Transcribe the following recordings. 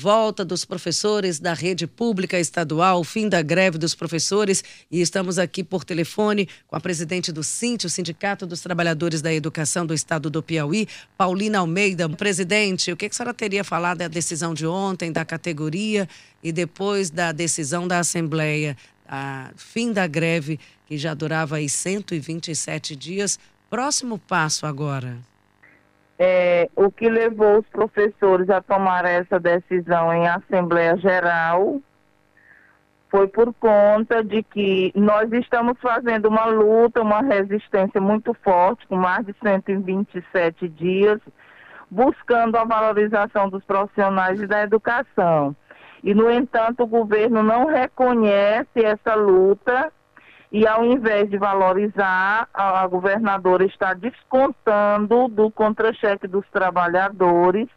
Volta dos professores da rede pública estadual, fim da greve dos professores, e estamos aqui por telefone com a presidente do SINT, o Sindicato dos Trabalhadores da Educação do Estado do Piauí, Paulina Almeida. Presidente, o que a senhora teria falado da decisão de ontem, da categoria e depois da decisão da Assembleia, a fim da greve, que já durava aí 127 dias? Próximo passo agora é, o que levou os professores a tomar essa decisão em Assembleia Geral foi por conta de que nós estamos fazendo uma luta, uma resistência muito forte, com mais de 127 dias, buscando a valorização dos profissionais e da educação. E, no entanto, o governo não reconhece essa luta e ao invés de valorizar, a governadora está descontando do contra-cheque dos trabalhadores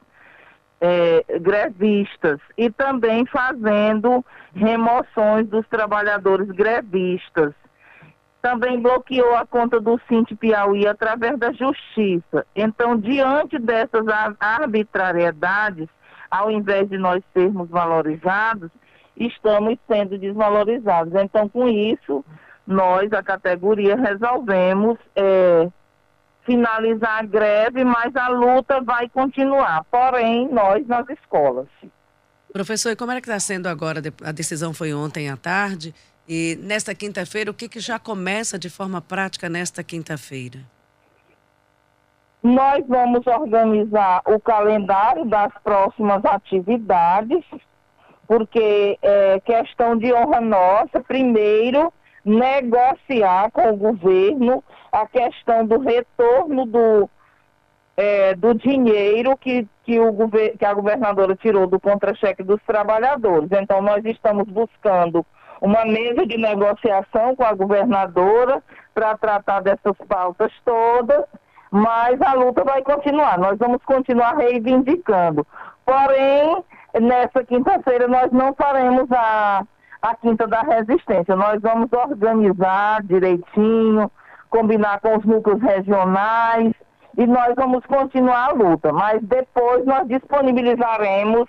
é, grevistas e também fazendo remoções dos trabalhadores grevistas. Também bloqueou a conta do Cinti Piauí através da justiça. Então, diante dessas arbitrariedades, ao invés de nós sermos valorizados, estamos sendo desvalorizados. Então, com isso, nós, a categoria, resolvemos é, finalizar a greve, mas a luta vai continuar, porém, nós nas escolas. Professor, e como é que está sendo agora? A decisão foi ontem à tarde. E nesta quinta-feira, o que, que já começa de forma prática nesta quinta-feira? Nós vamos organizar o calendário das próximas atividades, porque é questão de honra nossa, primeiro, negociar com o governo a questão do retorno do, é, do dinheiro que, que, o que a governadora tirou do contra-cheque dos trabalhadores. Então, nós estamos buscando uma mesa de negociação com a governadora para tratar dessas pautas todas, mas a luta vai continuar. Nós vamos continuar reivindicando. Porém, nessa quinta-feira, nós não faremos a a Quinta da Resistência. Nós vamos organizar direitinho, combinar com os núcleos regionais e nós vamos continuar a luta. Mas depois nós disponibilizaremos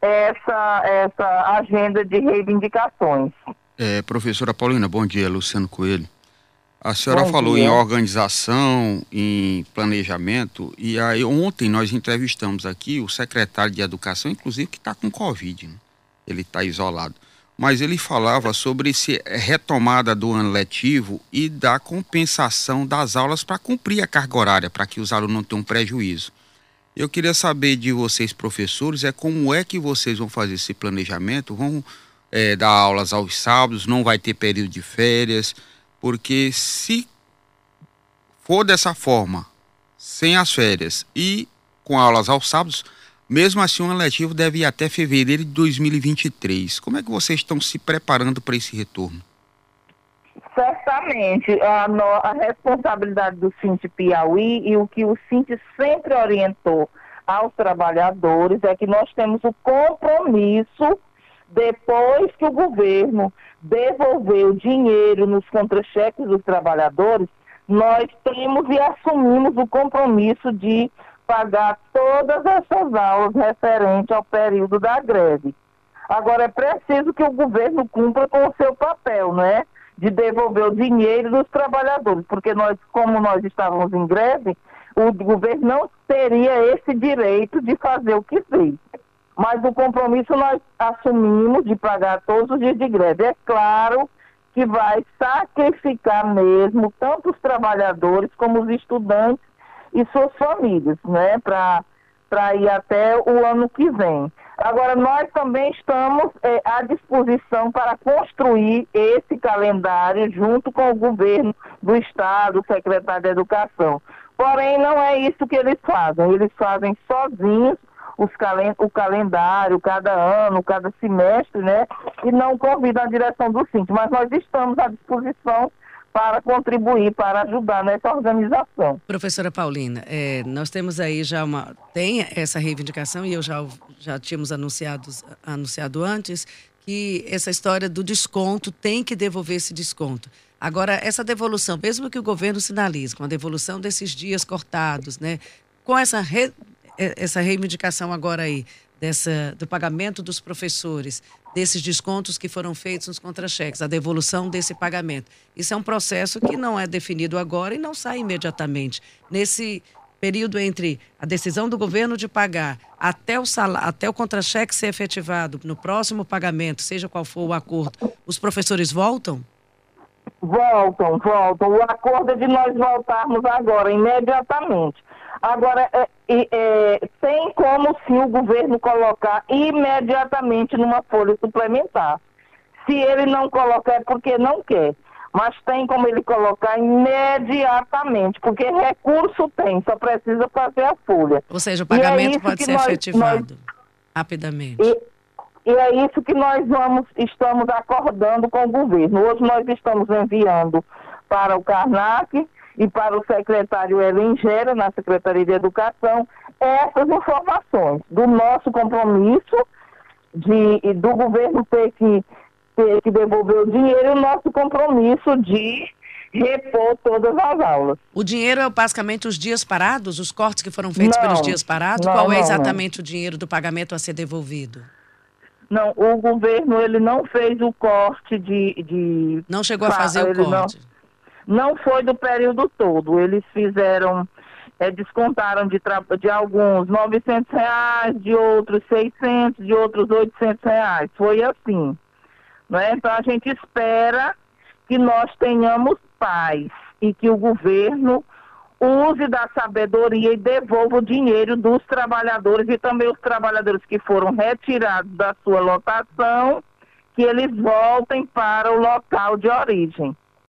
essa, essa agenda de reivindicações. É, professora Paulina, bom dia, Luciano Coelho. A senhora bom falou dia. em organização, em planejamento, e aí ontem nós entrevistamos aqui o secretário de Educação, inclusive que está com Covid, né? ele está isolado mas ele falava sobre esse retomada do ano letivo e da compensação das aulas para cumprir a carga horária, para que os alunos não tenham prejuízo. Eu queria saber de vocês, professores, é como é que vocês vão fazer esse planejamento? Vão é, dar aulas aos sábados, não vai ter período de férias, porque se for dessa forma, sem as férias e com aulas aos sábados, mesmo assim, o ano letivo deve ir até fevereiro de 2023. Como é que vocês estão se preparando para esse retorno? Certamente, a, no, a responsabilidade do Cinti Piauí e o que o Cinti sempre orientou aos trabalhadores é que nós temos o compromisso, depois que o governo devolver o dinheiro nos contra-cheques dos trabalhadores, nós temos e assumimos o compromisso de pagar todas essas aulas referentes ao período da greve. Agora, é preciso que o governo cumpra com o seu papel, né? De devolver o dinheiro dos trabalhadores, porque nós, como nós estávamos em greve, o governo não teria esse direito de fazer o que fez. Mas o compromisso nós assumimos de pagar todos os dias de greve. É claro que vai sacrificar mesmo tanto os trabalhadores como os estudantes e suas famílias, né, para ir até o ano que vem. Agora, nós também estamos é, à disposição para construir esse calendário junto com o governo do Estado, o secretário de Educação. Porém, não é isso que eles fazem. Eles fazem sozinhos calen o calendário, cada ano, cada semestre, né? E não convidam a direção do SINT. Mas nós estamos à disposição para contribuir, para ajudar nessa organização. Professora Paulina, é, nós temos aí já uma. Tem essa reivindicação, e eu já, já tínhamos anunciado, anunciado antes, que essa história do desconto tem que devolver esse desconto. Agora, essa devolução, mesmo que o governo sinalize com a devolução desses dias cortados, né, com essa, re, é, essa reivindicação agora aí dessa, do pagamento dos professores, desses descontos que foram feitos nos contra-cheques, a devolução desse pagamento. Isso é um processo que não é definido agora e não sai imediatamente. Nesse período entre a decisão do governo de pagar até o, até o contra-cheque ser efetivado no próximo pagamento, seja qual for o acordo, os professores voltam? Voltam, voltam. O acordo é de nós voltarmos agora, imediatamente. Agora, é, é, tem como sim o governo colocar imediatamente numa folha suplementar. Se ele não colocar é porque não quer. Mas tem como ele colocar imediatamente, porque recurso tem, só precisa fazer a folha. Ou seja, o pagamento é pode ser nós, efetivado nós, rapidamente. E, e é isso que nós vamos, estamos acordando com o governo. Hoje nós estamos enviando para o Karnak e para o secretário Elingera, na Secretaria de Educação, essas informações do nosso compromisso de, do governo ter que, ter que devolver o dinheiro e o nosso compromisso de repor todas as aulas. O dinheiro é basicamente os dias parados, os cortes que foram feitos não, pelos dias parados? Não, Qual é exatamente o dinheiro do pagamento a ser devolvido? Não, o governo ele não fez o corte de. de não chegou a fazer o corte. Não foi do período todo. Eles fizeram, é, descontaram de, de alguns 900 reais, de outros 600, de outros 800 reais. Foi assim. Né? Então a gente espera que nós tenhamos paz e que o governo use da sabedoria e devolva o dinheiro dos trabalhadores e também os trabalhadores que foram retirados da sua lotação, que eles voltem para o local de origem.